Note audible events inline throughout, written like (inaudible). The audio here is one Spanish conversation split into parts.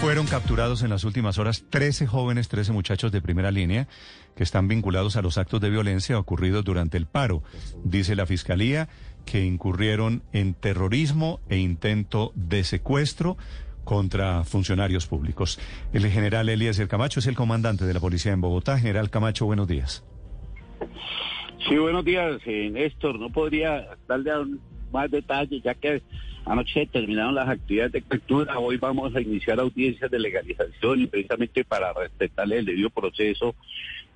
Fueron capturados en las últimas horas 13 jóvenes, 13 muchachos de primera línea que están vinculados a los actos de violencia ocurridos durante el paro. Dice la Fiscalía que incurrieron en terrorismo e intento de secuestro contra funcionarios públicos. El general Eliezer Camacho es el comandante de la policía en Bogotá. General Camacho, buenos días. Sí, buenos días, eh, Néstor. No podría darle más detalles, ya que anoche terminaron las actividades de captura. Hoy vamos a iniciar audiencias de legalización y precisamente para respetarle el debido proceso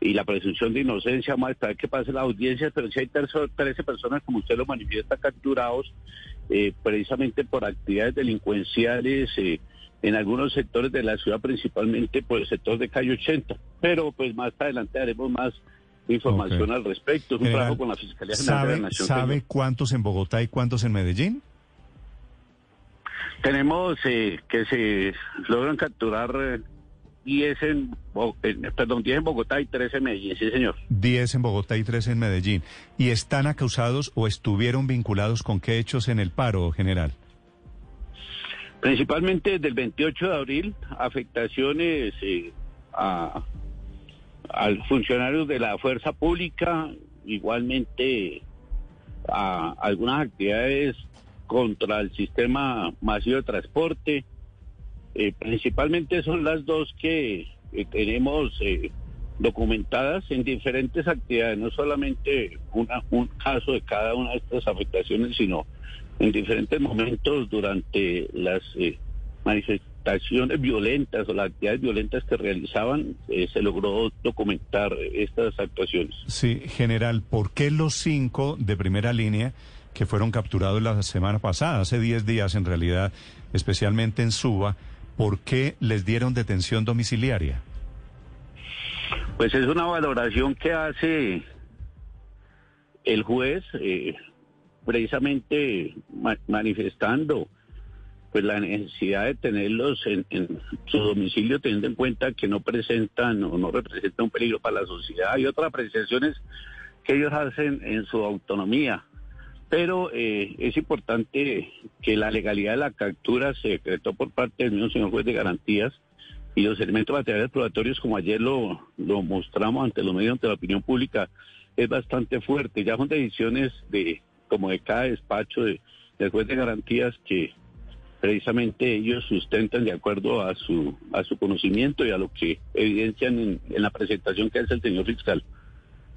y la presunción de inocencia, vamos a esperar que pase la audiencia, pero si hay terzo- 13 personas, como usted lo manifiesta, capturados eh, precisamente por actividades delincuenciales eh, en algunos sectores de la ciudad, principalmente por el sector de calle 80. Pero pues más adelante haremos más información Ok. al respecto. Es un General, trabajo con la Fiscalía General de la ¿Sabe, Nación. ¿Sabe cuántos en Bogotá y cuántos en Medellín? Tenemos eh, que se logran capturar eh, 10 en, Bo- en- perdón, 10 en Bogotá y 13 en Medellín, sí señor. 10 en Bogotá y 3 en Medellín. ¿Y están acusados o estuvieron vinculados con qué hechos en el paro, general? Principalmente desde el 28 de abril, afectaciones eh, a, a funcionarios de la fuerza pública, igualmente a algunas actividades contra el sistema masivo de transporte. Eh, principalmente son las dos que eh, tenemos eh, documentadas en diferentes actividades, no solamente una- un caso de cada una de estas afectaciones, sino en diferentes momentos durante las eh, manifestaciones violentas o las actividades violentas que realizaban, se logró documentar estas actuaciones. Sí, general, ¿por qué los cinco de primera línea que fueron capturados la semana pasada, hace 10 días en realidad, especialmente en Suba, ¿por qué les dieron detención domiciliaria? Pues es una valoración que hace el juez, eh, precisamente ma- manifestando pues la necesidad de tenerlos en, en su domicilio, teniendo en cuenta que no presentan o no representan un peligro para la sociedad. Hay otras apreciaciones que ellos hacen en su autonomía. Pero eh, es importante que la legalidad de la captura se decretó por parte del mismo señor juez de garantías y los elementos materiales probatorios, como ayer lo, lo mostramos ante los medios, ante la opinión pública, es bastante fuerte. Ya son decisiones de como de cada despacho de, del juez de garantías que precisamente ellos sustentan de acuerdo a su a su conocimiento y a lo que evidencian en, en la presentación que hace el señor fiscal.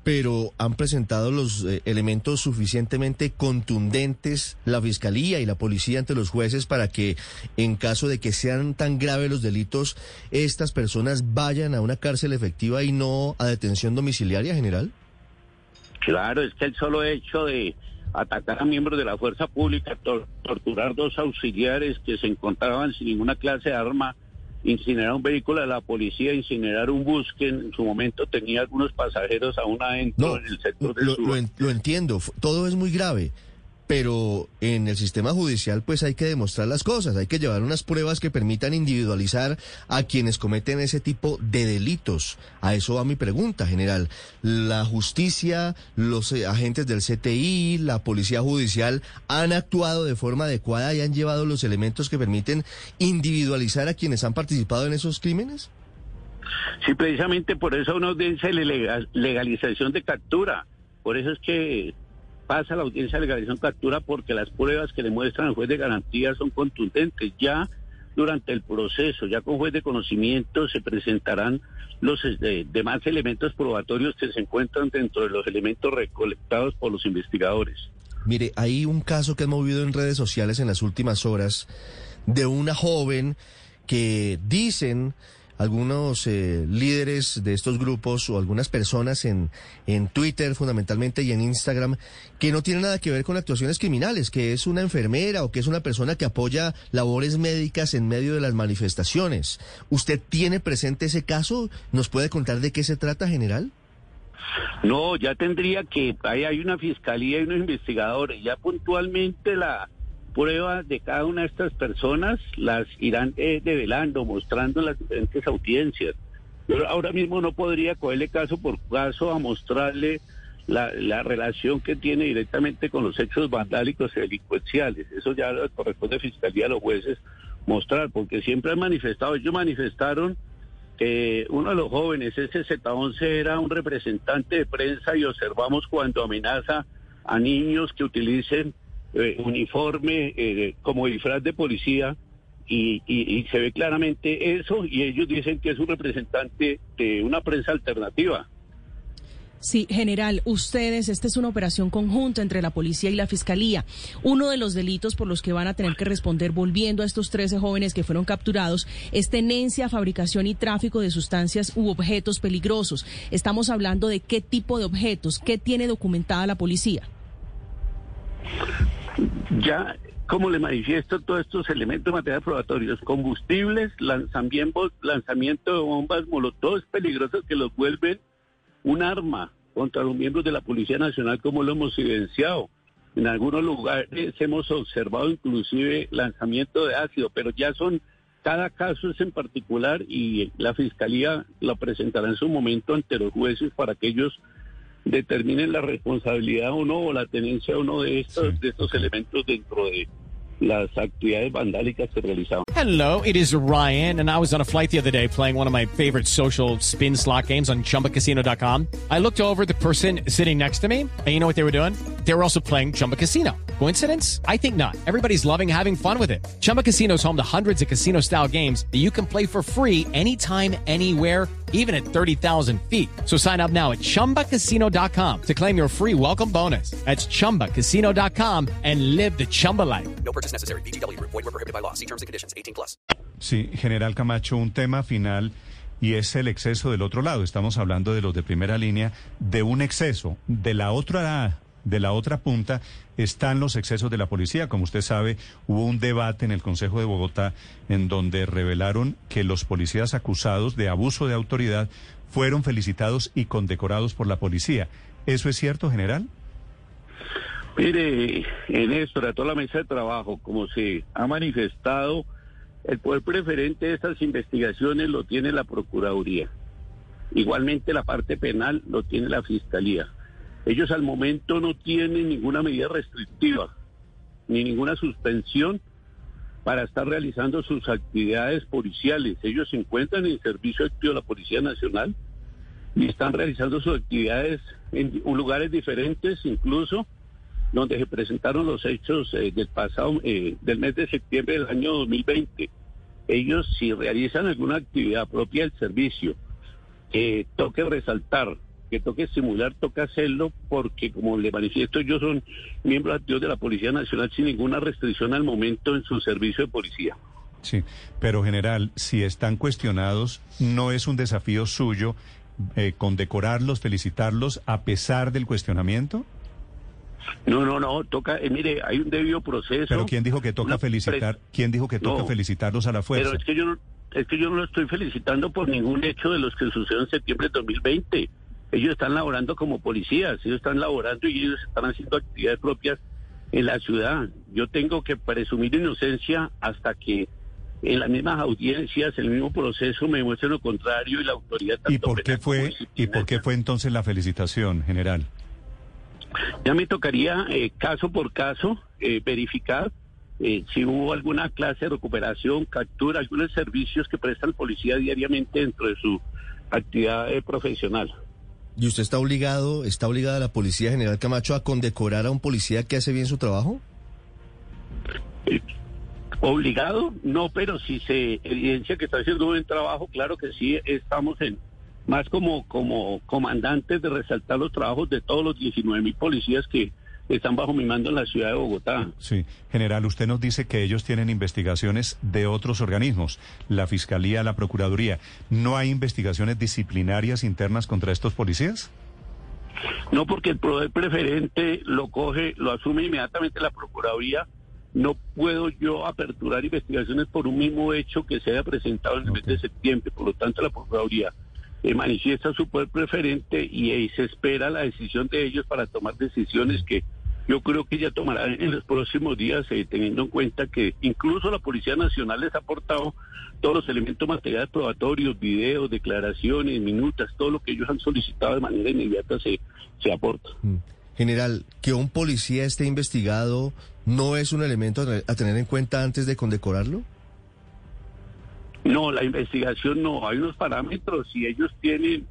Pero han presentado los eh, elementos suficientemente contundentes la fiscalía y la policía ante los jueces para que en caso de que sean tan graves los delitos estas personas vayan a una cárcel efectiva y no a detención domiciliaria general Claro, es que el solo hecho de atacar a miembros de la fuerza pública, tor- torturar dos auxiliares que se encontraban sin ninguna clase de arma, incinerar un vehículo de la policía, incinerar un bus que en su momento tenía algunos pasajeros aún adentro no en el sector de lo, Suba. lo en- lo entiendo todo es muy grave pero en el sistema judicial pues hay que demostrar las cosas, hay que llevar unas pruebas que permitan individualizar a quienes cometen ese tipo de delitos. A eso va mi pregunta, general. La justicia, los eh, agentes del CTI, la policía judicial han actuado de forma adecuada y han llevado los elementos que permiten individualizar a quienes han participado en esos crímenes. Sí, precisamente por eso una audiencia de lega- legalización de captura. Por eso es que pasa la audiencia de legalización captura porque las pruebas que le muestran al juez de garantía son contundentes. Ya durante el proceso, ya con juez de conocimiento, se presentarán los eh, demás elementos probatorios que se encuentran dentro de los elementos recolectados por los investigadores. Mire, hay un caso que ha movido en redes sociales en las últimas horas de una joven que dicen algunos eh, líderes de estos grupos o algunas personas en, en Twitter fundamentalmente y en Instagram que no tienen nada que ver con actuaciones criminales, que es una enfermera o que es una persona que apoya labores médicas en medio de las manifestaciones. ¿Usted tiene presente ese caso? ¿Nos puede contar de qué se trata, general? No, ya tendría que, ahí hay una fiscalía y unos investigadores, ya puntualmente la prueba de cada una de estas personas las irán eh, develando, mostrando en las diferentes audiencias. Yo ahora mismo no podría cogerle caso por caso a mostrarle la, la relación que tiene directamente con los hechos vandálicos y delincuenciales. Eso ya corresponde a Fiscalía a los jueces mostrar, porque siempre han manifestado, ellos manifestaron que uno de los jóvenes, ese Z11, era un representante de prensa y observamos cuando amenaza a niños que utilicen eh, uniforme eh, como disfraz de policía y, y, y se ve claramente eso y ellos dicen que es un representante de una prensa alternativa. Sí, general, ustedes, esta es una operación conjunta entre la policía y la fiscalía. Uno de los delitos por los que van a tener que responder, volviendo a estos 13 jóvenes que fueron capturados, es tenencia, fabricación y tráfico de sustancias u objetos peligrosos. Estamos hablando de qué tipo de objetos, qué tiene documentada la policía. Ya, como le manifiesto todos estos elementos materiales probatorios, combustibles, lanzamiento, lanzamiento de bombas molotov peligrosas que los vuelven un arma contra los miembros de la Policía Nacional como lo hemos evidenciado. En algunos lugares hemos observado inclusive lanzamiento de ácido, pero ya son, cada caso es en particular y la Fiscalía lo presentará en su momento ante los jueces para que ellos determinen la responsabilidad o no, o la tenencia o no de estos, de estos elementos dentro de las actividades vandálicas que realizaban. Hello, it is Ryan, and I was on a flight the other day playing one of my favorite social spin slot games on chumbacasino.com. I looked over the person sitting next to me, and you know what they were doing? They were also playing Chumba Casino. Coincidence? I think not. Everybody's loving having fun with it. Chumba Casino is home to hundreds of casino style games that you can play for free anytime, anywhere even at 30,000 feet. So sign up now at ChumbaCasino.com to claim your free welcome bonus. That's ChumbaCasino.com and live the Chumba life. No purchase necessary. BGW. Void were prohibited by law. See terms and conditions. 18 plus. Sí, general Camacho, un tema final y es el exceso del otro lado. Estamos hablando de los de primera línea, de un exceso. De la otra de la otra punta están los excesos de la policía. Como usted sabe, hubo un debate en el Consejo de Bogotá en donde revelaron que los policías acusados de abuso de autoridad fueron felicitados y condecorados por la policía. ¿Eso es cierto, general? Mire, en esto, a toda la mesa de trabajo, como se ha manifestado, el poder preferente de estas investigaciones lo tiene la Procuraduría. Igualmente la parte penal lo tiene la Fiscalía. Ellos al momento no tienen ninguna medida restrictiva ni ninguna suspensión para estar realizando sus actividades policiales. Ellos se encuentran en servicio activo de la Policía Nacional y están realizando sus actividades en lugares diferentes, incluso donde se presentaron los hechos eh, del pasado, eh, del mes de septiembre del año 2020. Ellos, si realizan alguna actividad propia del servicio, eh, toque resaltar que toque simular, toca hacerlo, porque como le manifiesto, ellos son miembros activos de la Policía Nacional sin ninguna restricción al momento en su servicio de policía. Sí, pero general, si están cuestionados, ¿no es un desafío suyo eh, condecorarlos, felicitarlos a pesar del cuestionamiento? No, no, no, toca, eh, mire, hay un debido proceso. Pero ¿quién dijo que toca felicitar? ¿Quién dijo que toca No, felicitarlos a la fuerza? Pero es que yo no, es que yo no lo estoy felicitando por ningún hecho de los que sucedieron en septiembre de 2020. Ellos están laborando como policías, ellos están laborando y ellos están haciendo actividades propias en la ciudad. Yo tengo que presumir inocencia hasta que en las mismas audiencias, en el mismo proceso, me demuestren lo contrario y la autoridad. ¿Y tanto por qué fue y por qué fue entonces la felicitación, general? Ya me tocaría eh, caso por caso eh, verificar eh, si hubo alguna clase de recuperación, captura, algunos servicios que presta el policía diariamente dentro de su actividad eh, profesional. ¿Y usted está obligado, está obligada la Policía General Camacho a condecorar a un policía que hace bien su trabajo? ¿Obligado? No, pero si se evidencia que está haciendo un buen trabajo, claro que sí, estamos en más como, como comandantes de resaltar los trabajos de todos los 19 mil policías que están bajo mi mando en la ciudad de Bogotá. Sí, general, usted nos dice que ellos tienen investigaciones de otros organismos, la Fiscalía, la Procuraduría. ¿No hay investigaciones disciplinarias internas contra estos policías? No, porque el poder preferente lo coge, lo asume inmediatamente la Procuraduría. No puedo yo aperturar investigaciones por un mismo hecho que se haya presentado en el mes de septiembre. Por lo tanto, la Procuraduría eh, manifiesta su poder preferente y ahí se espera la decisión de ellos para tomar decisiones que yo creo que ya tomarán en los próximos días, eh, teniendo en cuenta que incluso la Policía Nacional les ha aportado todos los elementos materiales probatorios, videos, declaraciones, minutas, todo lo que ellos han solicitado de manera inmediata se, se aporta. Mm. General, que un policía esté investigado no es un elemento a tener- en cuenta antes de condecorarlo. No, la investigación no, hay unos parámetros, si ellos tienen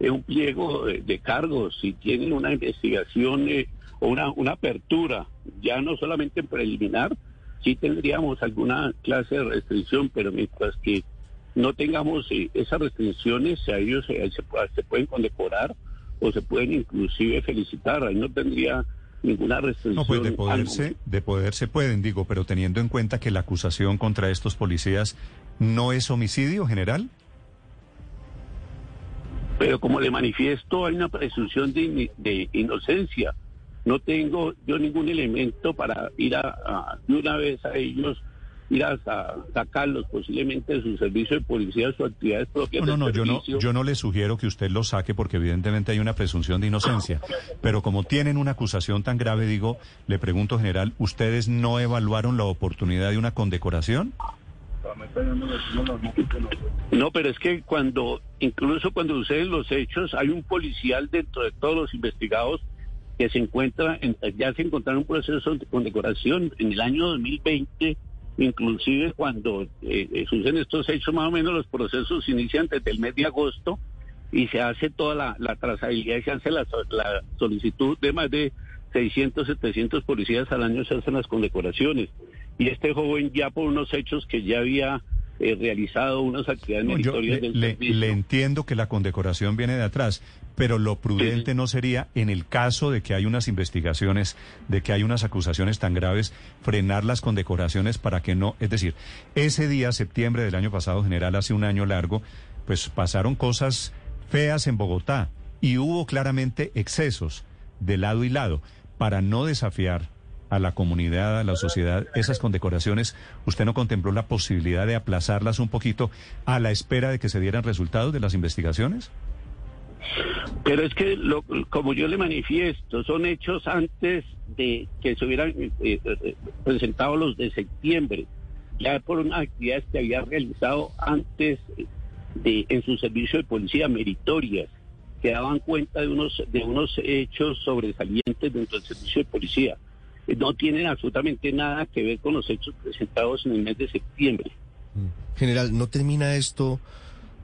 eh, un pliego de, de cargos, si tienen una investigación eh, o una, una apertura, ya no solamente en preliminar, sí tendríamos alguna clase de restricción, pero mientras que no tengamos eh, esas restricciones, a ellos eh, se, se pueden condecorar o se pueden inclusive felicitar, ahí no tendría ninguna restricción. No, pues de poderse, de poderse pueden, digo, pero teniendo en cuenta que la acusación contra estos policías no es homicidio, general. Pero como le manifiesto, hay una presunción de, de inocencia. No tengo yo ningún elemento para ir a, a- de una vez a ellos, ir a, sa- sacarlos posiblemente de su servicio de policía, sus actividades propias. No, no, no, yo no, yo no le sugiero que usted lo saque porque evidentemente hay una presunción de inocencia. Pero como tienen una acusación tan grave, digo, le pregunto, general, ¿ustedes no evaluaron la oportunidad de una condecoración? No, pero es que cuando, incluso cuando suceden los hechos, hay un policial dentro de todos los investigados que se encuentra, en- ya se encontraron un proceso de condecoración en el año 2020, inclusive cuando eh, eh, suceden estos hechos, más o menos los procesos se inician desde el mes de agosto y se hace toda la, la trazabilidad, se hace la, la solicitud de más de 600, 700 policías al año, se hacen las condecoraciones. Y este joven ya por unos hechos que ya había eh, realizado unas actividades No, yo le, del le- le entiendo que la condecoración viene de atrás, pero lo prudente no sería, en el caso de que hay unas investigaciones, de que hay unas acusaciones tan graves, frenar las condecoraciones para que no, es decir, ese día, septiembre del año pasado, general, hace un año largo, pues pasaron cosas feas en Bogotá y hubo claramente excesos de lado y lado. Para no desafiar a la comunidad, a la sociedad, esas condecoraciones, ¿usted no contempló la posibilidad de aplazarlas un poquito a la espera de que se dieran resultados de las investigaciones? Pero es que, lo- como yo le manifiesto, son hechos antes de que se hubieran eh, eh, presentado los de septiembre, ya por unas actividades que había realizado antes de en su servicio de policía meritorias, que daban cuenta de unos de unos hechos sobresalientes dentro del servicio de policía. No tienen absolutamente nada que ver con los hechos presentados en el mes de septiembre. General, ¿no termina esto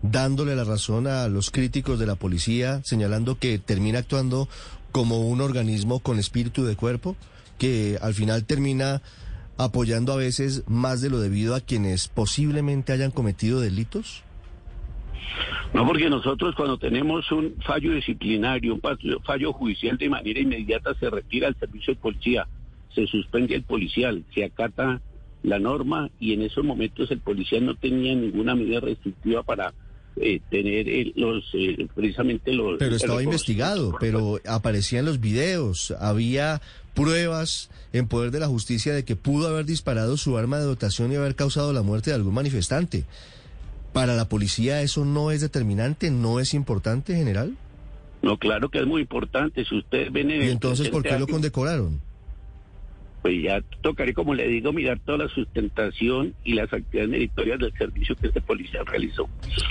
dándole la razón a los críticos de la policía, señalando que termina actuando como un organismo con espíritu de cuerpo, que al final termina apoyando a veces más de lo debido a quienes posiblemente hayan cometido delitos? No, porque nosotros cuando tenemos un fallo disciplinario, un fallo, judicial de manera inmediata se retira el servicio de policía, se suspende el policial, se acata la norma y en esos momentos el policía no tenía ninguna medida restrictiva para eh, tener el- los eh, precisamente los Pero estaba investigado, pero aparecían los videos, había pruebas en poder de la justicia de que pudo haber disparado su arma de dotación y haber causado la muerte de algún manifestante. Para la policía eso no es determinante, no es importante, general. No, claro que es muy importante. Si ustedes ven en ¿Y entonces por qué lo condecoraron? Pues ya tocaré, como le digo, mirar toda la sustentación y las actividades meritorias del servicio que este policía realizó.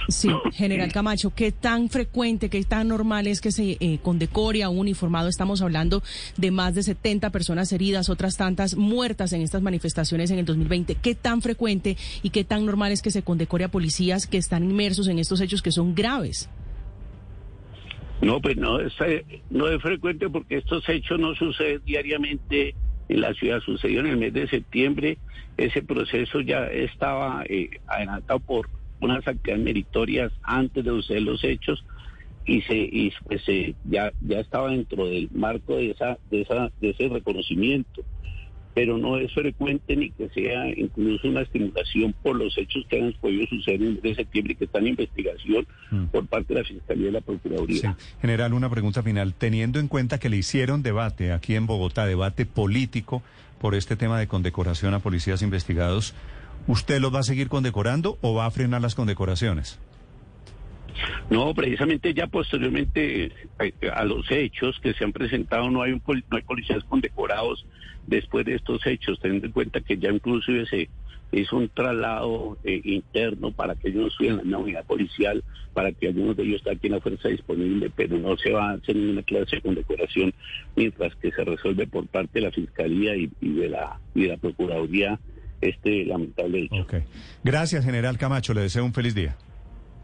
Sí, (clears throat) general Camacho, ¿qué tan frecuente, qué tan normal es que se eh, condecore a un uniformado? Estamos hablando de más de 70 personas heridas, otras tantas muertas en estas manifestaciones en el 2020. ¿Qué tan frecuente y qué tan normal es que se condecore a policías que están inmersos en estos hechos que son graves? No, pues no es, eh, no es frecuente porque estos hechos no suceden diariamente en la ciudad. Sucedió en el mes de septiembre. Ese proceso ya estaba eh, adelantado por unas actividades meritorias antes de suceder los hechos. y se y pues ya ya estaba dentro del marco de esa de esa de ese reconocimiento pero no es frecuente ni que sea incluso una estimulación por los hechos que han podido suceder en de septiembre y que están en investigación Mm. por parte de la Fiscalía y la Procuraduría. Sí. General, una pregunta final. Teniendo en cuenta que le hicieron debate aquí en Bogotá, debate político por este tema de condecoración a policías investigados, ¿usted los va a seguir condecorando o va a frenar las condecoraciones? No, precisamente ya posteriormente eh, a los hechos que se han presentado no hay un no hay policías condecorados después de estos hechos, teniendo en cuenta que ya inclusive se hizo un traslado eh, interno para que ellos no estuvieran en la unidad policial, para que algunos de ellos estén aquí en la fuerza disponible, pero no se va a hacer ninguna clase de condecoración mientras que se resuelve por parte de la Fiscalía y, de la y la Procuraduría este lamentable hecho. Ok. Gracias, General Camacho. Le deseo un feliz día.